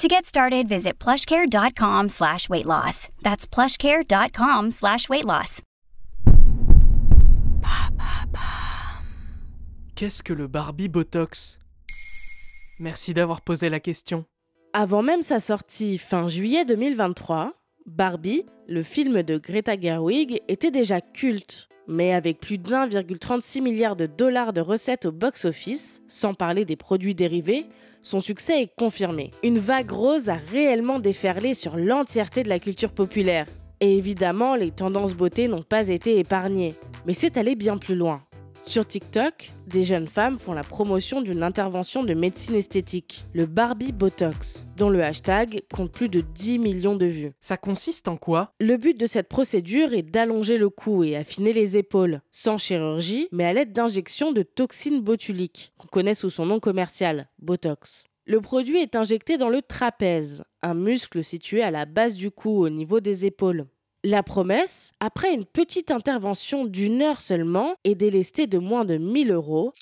To get started, visit plushcare.com slash weight loss. That's plushcare.com slash weight loss. Qu'est-ce que le Barbie Botox? Merci d'avoir posé la question. Avant même sa sortie fin juillet 2023, Barbie, le film de Greta Gerwig, était déjà culte. Mais avec plus de 1,36 milliard de dollars de recettes au box-office, sans parler des produits dérivés, son succès est confirmé. Une vague rose a réellement déferlé sur l'entièreté de la culture populaire. Et évidemment, les tendances beauté n'ont pas été épargnées. Mais c'est allé bien plus loin. Sur TikTok, des jeunes femmes font la promotion d'une intervention de médecine esthétique, le Barbie Botox, dont le hashtag compte plus de 10 millions de vues. Ça consiste en quoi? Le but de cette procédure est d'allonger le cou et affiner les épaules, sans chirurgie, mais à l'aide d'injections de toxines botuliques, qu'on connaît sous son nom commercial, Botox. Le produit est injecté dans le trapèze, un muscle situé à la base du cou au niveau des épaules. La promesse, après une petite intervention d'une heure seulement et délestée de moins de 1000 euros,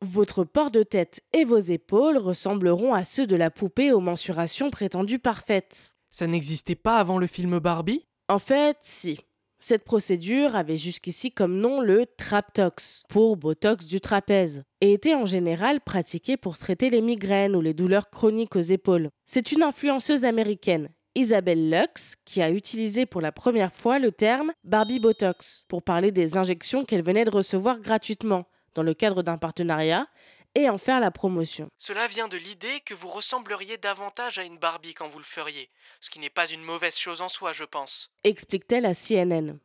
votre port de tête et vos épaules ressembleront à ceux de la poupée aux mensurations prétendues parfaites. Ça n'existait pas avant le film Barbie? En fait, si. Cette procédure avait jusqu'ici comme nom le Traptox, pour Botox du trapèze, et était en général pratiquée pour traiter les migraines ou les douleurs chroniques aux épaules. C'est une influenceuse américaine, Isabelle Lux, qui a utilisé pour la première fois le terme Barbie Botox pour parler des injections qu'elle venait de recevoir gratuitement dans le cadre d'un partenariat et en faire la promotion. Cela vient de l'idée que vous ressembleriez davantage à une Barbie quand vous le feriez, ce qui n'est pas une mauvaise chose en soi, je pense. Explique-t-elle à CNN.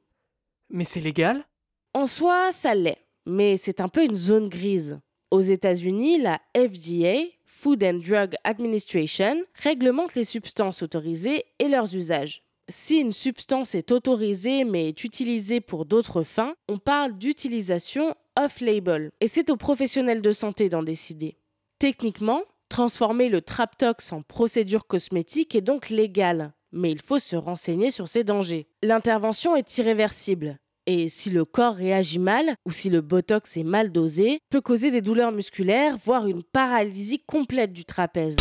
Mais c'est légal? En soi, ça l'est, mais c'est un peu une zone grise. Aux États-Unis, la FDA, Food and Drug Administration réglemente les substances autorisées et leurs usages. Si une substance est autorisée mais est utilisée pour d'autres fins, on parle d'utilisation off-label et c'est aux professionnels de santé d'en décider. Techniquement, transformer le Traptox en procédure cosmétique est donc légal, mais il faut se renseigner sur ses dangers. L'intervention est irréversible. Et si le corps réagit mal ou si le botox est mal dosé, peut causer des douleurs musculaires, voire une paralysie complète du trapèze.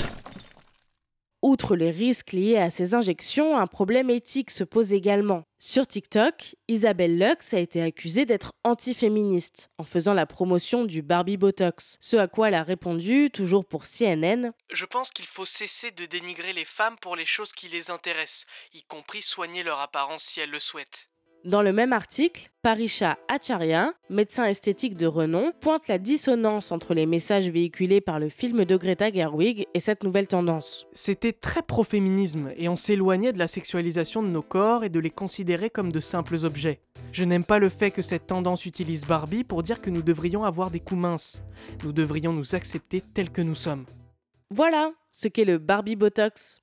Outre les risques liés à ces injections, un problème éthique se pose également. Sur TikTok, Isabelle Lux a été accusée d'être antiféministe en faisant la promotion du Barbie Botox. Ce à quoi elle a répondu, toujours pour CNN Je pense qu'il faut cesser de dénigrer les femmes pour les choses qui les intéressent, y compris soigner leur apparence si elles le souhaitent. Dans le même article, Parisha Acharya, médecin esthétique de renom, pointe la dissonance entre les messages véhiculés par le film de Greta Gerwig et cette nouvelle tendance. C'était très pro-féminisme et on s'éloignait de la sexualisation de nos corps et de les considérer comme de simples objets. Je n'aime pas le fait que cette tendance utilise Barbie pour dire que nous devrions avoir des coups minces. Nous devrions nous accepter tels que nous sommes. Voilà ce qu'est le Barbie Botox.